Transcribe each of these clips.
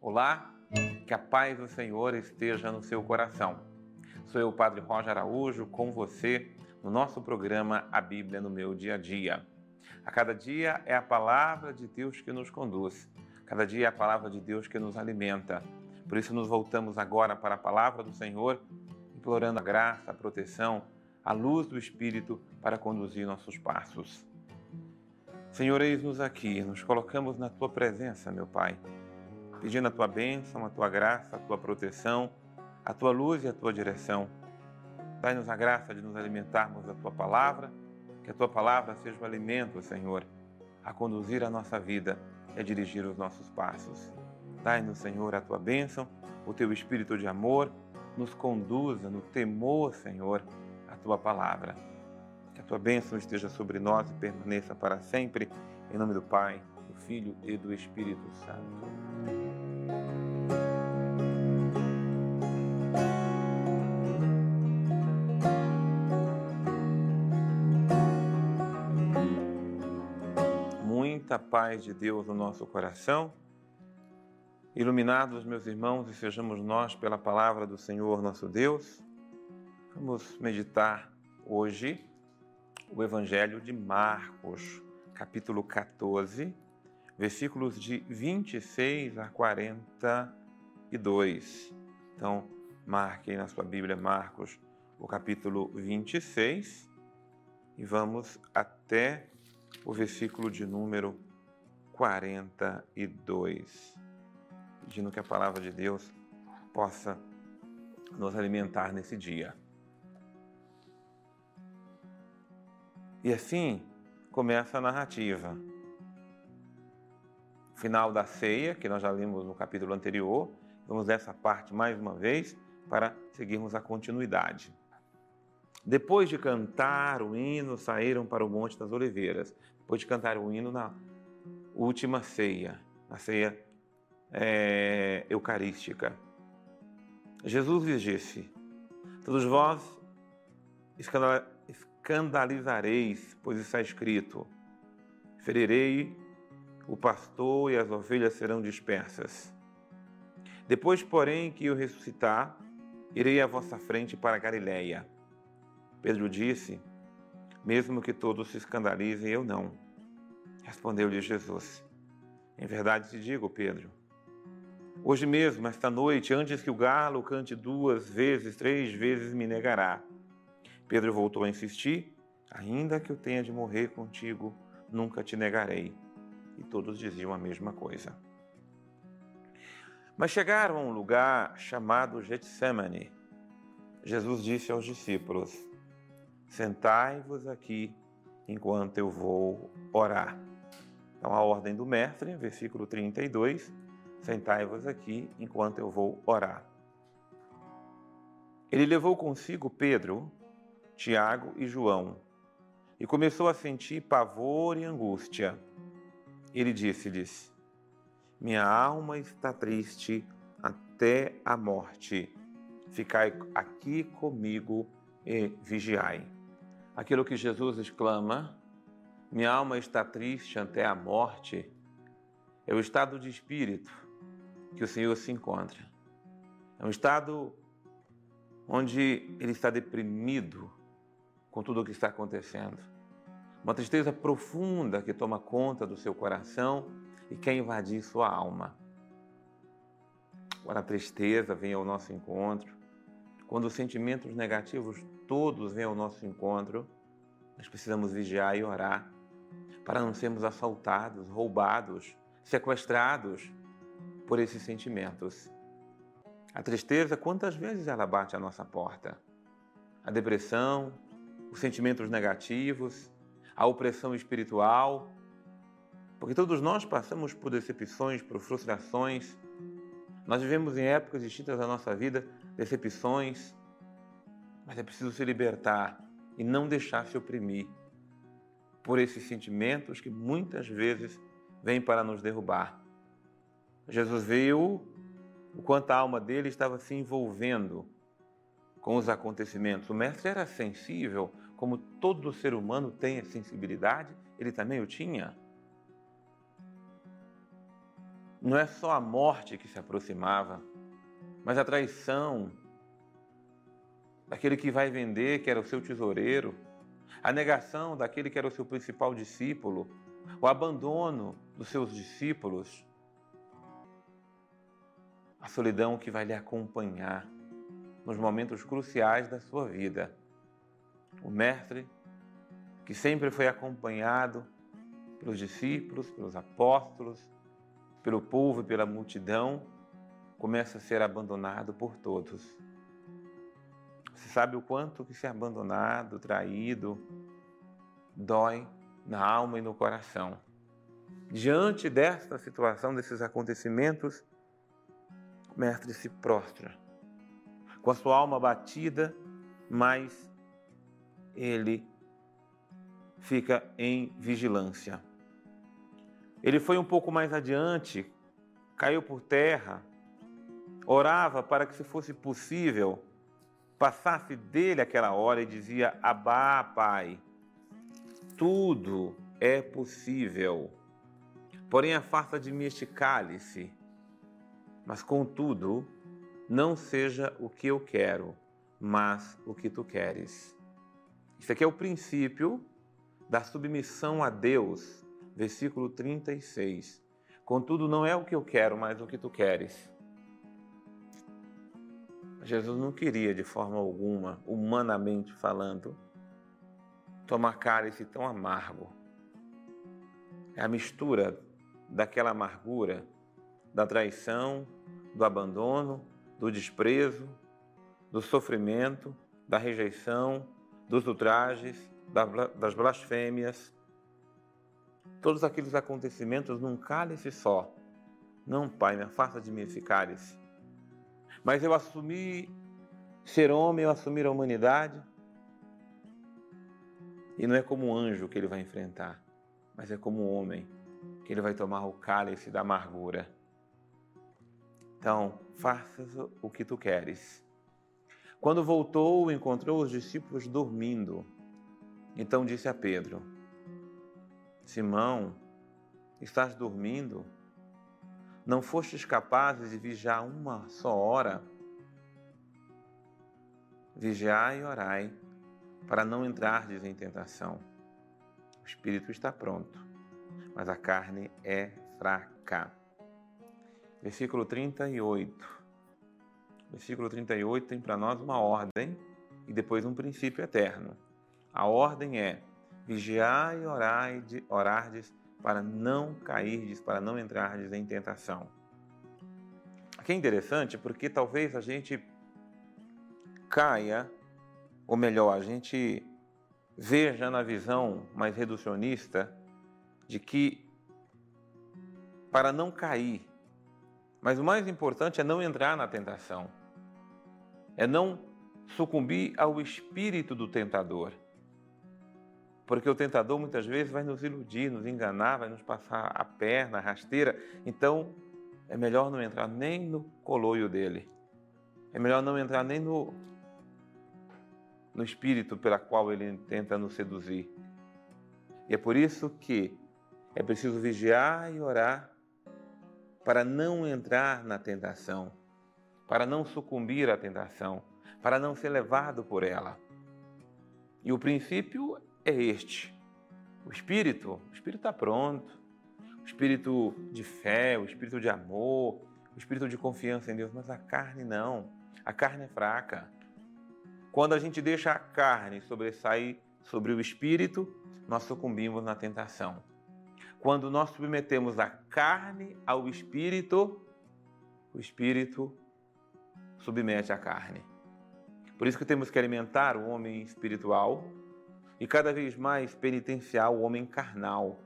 Olá, que a paz do Senhor esteja no seu coração. Sou eu, Padre Roger Araújo, com você no nosso programa A Bíblia no Meu Dia a Dia. A cada dia é a palavra de Deus que nos conduz, cada dia é a palavra de Deus que nos alimenta. Por isso, nos voltamos agora para a palavra do Senhor, implorando a graça, a proteção, a luz do Espírito para conduzir nossos passos. Senhor, eis-nos aqui, nos colocamos na tua presença, meu Pai pedindo a tua bênção, a tua graça, a tua proteção, a tua luz e a tua direção. Dai-nos a graça de nos alimentarmos da tua palavra, que a tua palavra seja o alimento, Senhor, a conduzir a nossa vida e a dirigir os nossos passos. Dai-nos, Senhor, a tua bênção, o teu espírito de amor, nos conduza no temor, Senhor, a tua palavra. Que a tua bênção esteja sobre nós e permaneça para sempre, em nome do Pai, do Filho e do Espírito Santo. muita paz de Deus no nosso coração. Iluminados, meus irmãos, e sejamos nós pela palavra do Senhor nosso Deus. Vamos meditar hoje o Evangelho de Marcos, capítulo 14, versículos de 26 a 42. Então, marque na sua Bíblia Marcos, o capítulo 26, e vamos até o versículo de número 42, pedindo que a palavra de Deus possa nos alimentar nesse dia. E assim começa a narrativa. Final da ceia, que nós já lemos no capítulo anterior, vamos nessa parte mais uma vez para seguirmos a continuidade. Depois de cantar o hino, saíram para o Monte das Oliveiras. Depois de cantar o hino na última ceia, a ceia é, eucarística. Jesus lhes disse: Todos vós escandalizareis, pois está escrito: Ferirei o pastor e as ovelhas serão dispersas. Depois, porém, que eu ressuscitar, irei à vossa frente para Galiléia. Pedro disse: Mesmo que todos se escandalizem, eu não. Respondeu-lhe Jesus: Em verdade te digo, Pedro, hoje mesmo, esta noite, antes que o galo cante duas vezes, três vezes me negará. Pedro voltou a insistir: Ainda que eu tenha de morrer contigo, nunca te negarei. E todos diziam a mesma coisa. Mas chegaram a um lugar chamado Getsemane. Jesus disse aos discípulos: Sentai-vos aqui enquanto eu vou orar. Então, a ordem do mestre, versículo 32, sentai-vos aqui enquanto eu vou orar. Ele levou consigo Pedro, Tiago e João e começou a sentir pavor e angústia. Ele disse-lhes: Minha alma está triste até a morte. Ficai aqui comigo e vigiai. Aquilo que Jesus exclama: Minha alma está triste até a morte, é o estado de espírito que o Senhor se encontra. É um estado onde ele está deprimido com tudo o que está acontecendo. Uma tristeza profunda que toma conta do seu coração e quer invadir sua alma. Quando a tristeza vem ao nosso encontro, quando os sentimentos negativos todos vêm ao nosso encontro, nós precisamos vigiar e orar para não sermos assaltados, roubados, sequestrados por esses sentimentos. A tristeza, quantas vezes ela bate à nossa porta? A depressão, os sentimentos negativos, a opressão espiritual, porque todos nós passamos por decepções, por frustrações. Nós vivemos em épocas distintas da nossa vida decepções, mas é preciso se libertar e não deixar se oprimir por esses sentimentos que muitas vezes vêm para nos derrubar. Jesus viu o quanto a alma dele estava se envolvendo com os acontecimentos. O mestre era sensível, como todo ser humano tem a sensibilidade, ele também o tinha. não é só a morte que se aproximava, mas a traição daquele que vai vender, que era o seu tesoureiro, a negação daquele que era o seu principal discípulo, o abandono dos seus discípulos, a solidão que vai lhe acompanhar nos momentos cruciais da sua vida. O Mestre, que sempre foi acompanhado pelos discípulos, pelos apóstolos, pelo povo e pela multidão, começa a ser abandonado por todos. Você sabe o quanto que ser abandonado, traído, dói na alma e no coração. Diante desta situação, desses acontecimentos, o mestre se prostra, com a sua alma batida, mas ele fica em vigilância. Ele foi um pouco mais adiante, caiu por terra, orava para que, se fosse possível, passasse dele aquela hora e dizia: Abá, Pai, tudo é possível. Porém, afasta de mim este cálice, mas contudo, não seja o que eu quero, mas o que tu queres. Isso aqui é o princípio da submissão a Deus versículo 36. Contudo, não é o que eu quero, mas o que tu queres. Jesus não queria, de forma alguma, humanamente falando, tomar cálice tão amargo. É a mistura daquela amargura, da traição, do abandono, do desprezo, do sofrimento, da rejeição, dos ultrajes, das blasfêmias, todos aqueles acontecimentos num cálice só. Não, Pai, me afasta de mim esse cálice. Mas eu assumi ser homem, eu assumir a humanidade. E não é como um anjo que ele vai enfrentar, mas é como um homem que ele vai tomar o cálice da amargura. Então, faças o que tu queres. Quando voltou, encontrou os discípulos dormindo. Então disse a Pedro: Simão, estás dormindo? Não fostes capazes de vigiar uma só hora? Vigiai e orai, para não entrardes em tentação. O espírito está pronto, mas a carne é fraca. Versículo 38. Versículo 38 tem para nós uma ordem e depois um princípio eterno. A ordem é: Vigiai e orai, orardes para não cairdes, para não entrardes em tentação. Aqui é interessante porque talvez a gente caia, ou melhor, a gente veja na visão mais reducionista de que para não cair, mas o mais importante é não entrar na tentação, é não sucumbir ao espírito do tentador. Porque o tentador muitas vezes vai nos iludir, nos enganar, vai nos passar a perna, a rasteira. Então, é melhor não entrar nem no coloio dele. É melhor não entrar nem no, no espírito pela qual ele tenta nos seduzir. E é por isso que é preciso vigiar e orar para não entrar na tentação, para não sucumbir à tentação, para não ser levado por ela. E o princípio é este. O espírito, o espírito está pronto. O espírito de fé, o espírito de amor, o espírito de confiança em Deus, mas a carne não. A carne é fraca. Quando a gente deixa a carne sobressair sobre o espírito, nós sucumbimos na tentação. Quando nós submetemos a carne ao espírito, o espírito submete a carne. Por isso que temos que alimentar o homem espiritual e cada vez mais penitenciar o homem carnal,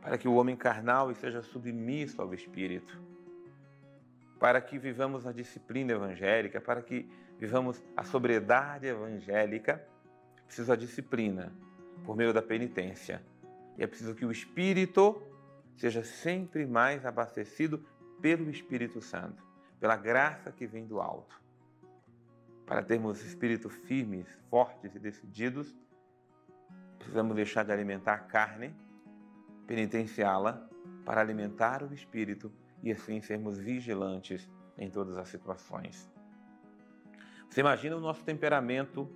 para que o homem carnal esteja submisso ao Espírito, para que vivamos a disciplina evangélica, para que vivamos a sobriedade evangélica, preciso a disciplina por meio da penitência. E é preciso que o Espírito seja sempre mais abastecido pelo Espírito Santo, pela graça que vem do alto. Para termos espírito firmes, fortes e decididos, Precisamos deixar de alimentar a carne, penitenciá-la, para alimentar o espírito e assim sermos vigilantes em todas as situações. Você imagina o nosso temperamento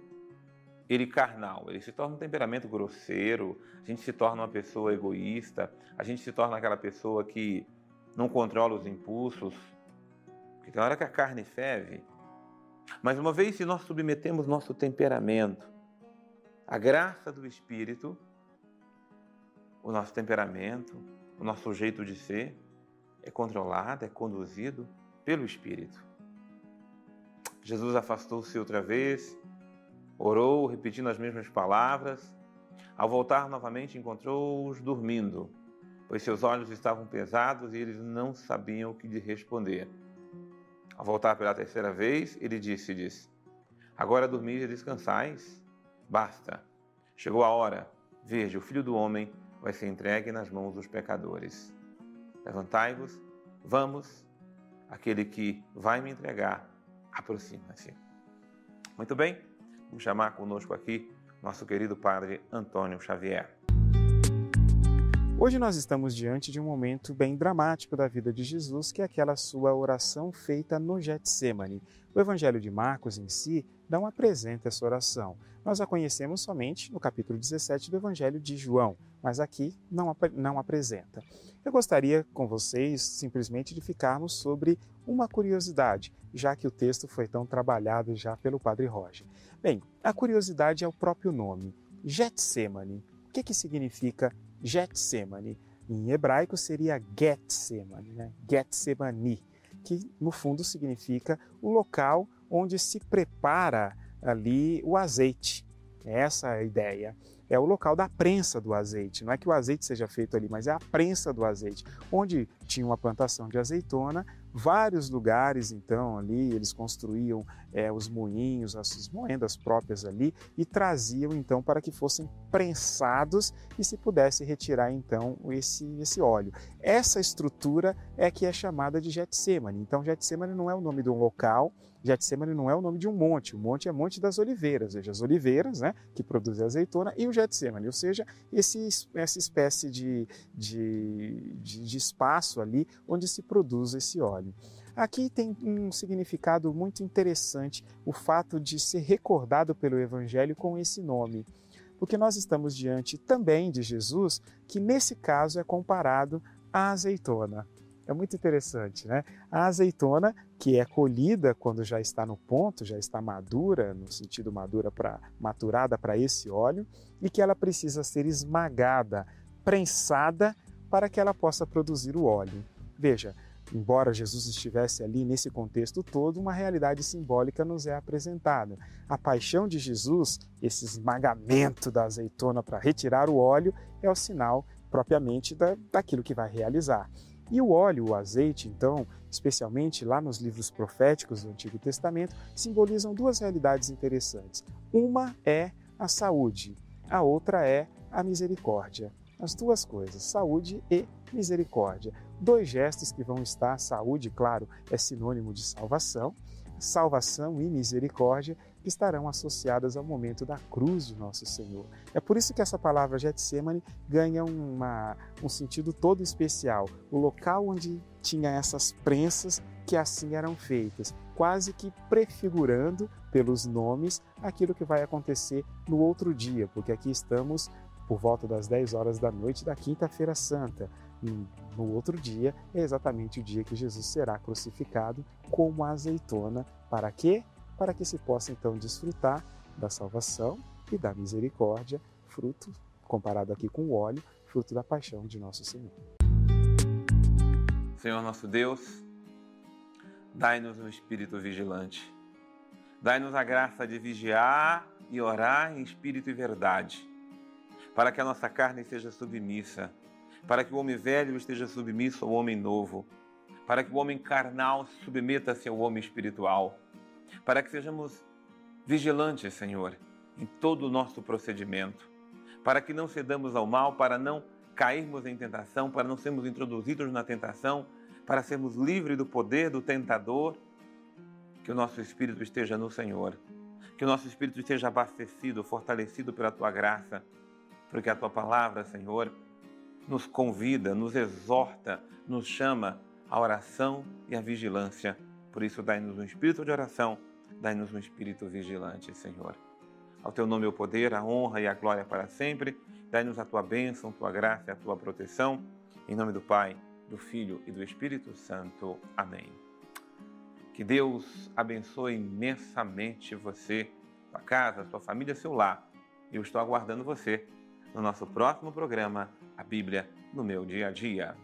ele carnal, ele se torna um temperamento grosseiro, a gente se torna uma pessoa egoísta, a gente se torna aquela pessoa que não controla os impulsos, que tem hora que a carne ferve. Mas uma vez que nós submetemos nosso temperamento à graça do Espírito, o nosso temperamento, o nosso jeito de ser é controlado, é conduzido pelo Espírito. Jesus afastou-se outra vez, orou, repetindo as mesmas palavras. Ao voltar novamente, encontrou-os dormindo, pois seus olhos estavam pesados e eles não sabiam o que lhe responder. Ao voltar pela terceira vez, ele disse-lhes: Agora dormis e descansais? Basta. Chegou a hora. Veja, o filho do homem vai ser entregue nas mãos dos pecadores. Levantai-vos, vamos, aquele que vai me entregar, aproxima-se. Muito bem, vamos chamar conosco aqui nosso querido Padre Antônio Xavier. Hoje nós estamos diante de um momento bem dramático da vida de Jesus, que é aquela sua oração feita no Getsemane. O Evangelho de Marcos em si não apresenta essa oração. Nós a conhecemos somente no capítulo 17 do Evangelho de João, mas aqui não, não apresenta. Eu gostaria com vocês simplesmente de ficarmos sobre uma curiosidade, já que o texto foi tão trabalhado já pelo Padre Roger. Bem, a curiosidade é o próprio nome, Getsemane. O que, que significa Getsemane. Em hebraico seria Getsemane, né? Getsemani, que no fundo significa o local onde se prepara ali o azeite. Essa é a ideia. É o local da prensa do azeite. Não é que o azeite seja feito ali, mas é a prensa do azeite, onde tinha uma plantação de azeitona vários lugares, então, ali, eles construíam é, os moinhos, as moendas próprias ali e traziam, então, para que fossem prensados e se pudesse retirar, então, esse, esse óleo. Essa estrutura é que é chamada de Getsemane. Então, Getsemane não é o nome de um local, Getsemane não é o nome de um monte, o monte é Monte das Oliveiras, ou seja, as oliveiras, né, que produzem azeitona, e o Getsemane, ou seja, esse, essa espécie de, de, de, de espaço ali onde se produz esse óleo. Aqui tem um significado muito interessante o fato de ser recordado pelo Evangelho com esse nome, porque nós estamos diante também de Jesus, que nesse caso é comparado à azeitona. É muito interessante, né? A azeitona, que é colhida quando já está no ponto, já está madura, no sentido madura para maturada para esse óleo, e que ela precisa ser esmagada, prensada para que ela possa produzir o óleo. Veja, embora Jesus estivesse ali nesse contexto todo, uma realidade simbólica nos é apresentada. A paixão de Jesus, esse esmagamento da azeitona para retirar o óleo, é o sinal propriamente da, daquilo que vai realizar. E o óleo, o azeite, então, especialmente lá nos livros proféticos do Antigo Testamento, simbolizam duas realidades interessantes. Uma é a saúde, a outra é a misericórdia. As duas coisas, saúde e misericórdia. Dois gestos que vão estar, saúde, claro, é sinônimo de salvação, salvação e misericórdia que estarão associadas ao momento da cruz de nosso Senhor. É por isso que essa palavra Getsemane ganha uma, um sentido todo especial. O local onde tinha essas prensas que assim eram feitas, quase que prefigurando pelos nomes aquilo que vai acontecer no outro dia, porque aqui estamos por volta das 10 horas da noite da Quinta-feira Santa. No outro dia é exatamente o dia que Jesus será crucificado como azeitona. Para quê? Para que se possa então desfrutar da salvação e da misericórdia, fruto, comparado aqui com o óleo, fruto da paixão de nosso Senhor. Senhor nosso Deus, dai-nos um espírito vigilante. Dai-nos a graça de vigiar e orar em espírito e verdade, para que a nossa carne seja submissa para que o homem velho esteja submisso ao homem novo, para que o homem carnal se submeta-se ao homem espiritual, para que sejamos vigilantes, Senhor, em todo o nosso procedimento, para que não cedamos ao mal, para não cairmos em tentação, para não sermos introduzidos na tentação, para sermos livres do poder do tentador, que o nosso espírito esteja no Senhor, que o nosso espírito esteja abastecido, fortalecido pela tua graça, porque a tua palavra, Senhor, nos convida, nos exorta, nos chama a oração e a vigilância. Por isso, dai-nos um espírito de oração, dai-nos um espírito vigilante, Senhor. Ao teu nome o poder, a honra e a glória para sempre. Dai-nos a tua bênção, tua graça e a tua proteção. Em nome do Pai, do Filho e do Espírito Santo. Amém. Que Deus abençoe imensamente você, sua casa, sua família, seu lar. Eu estou aguardando você no nosso próximo programa, A Bíblia no meu dia a dia.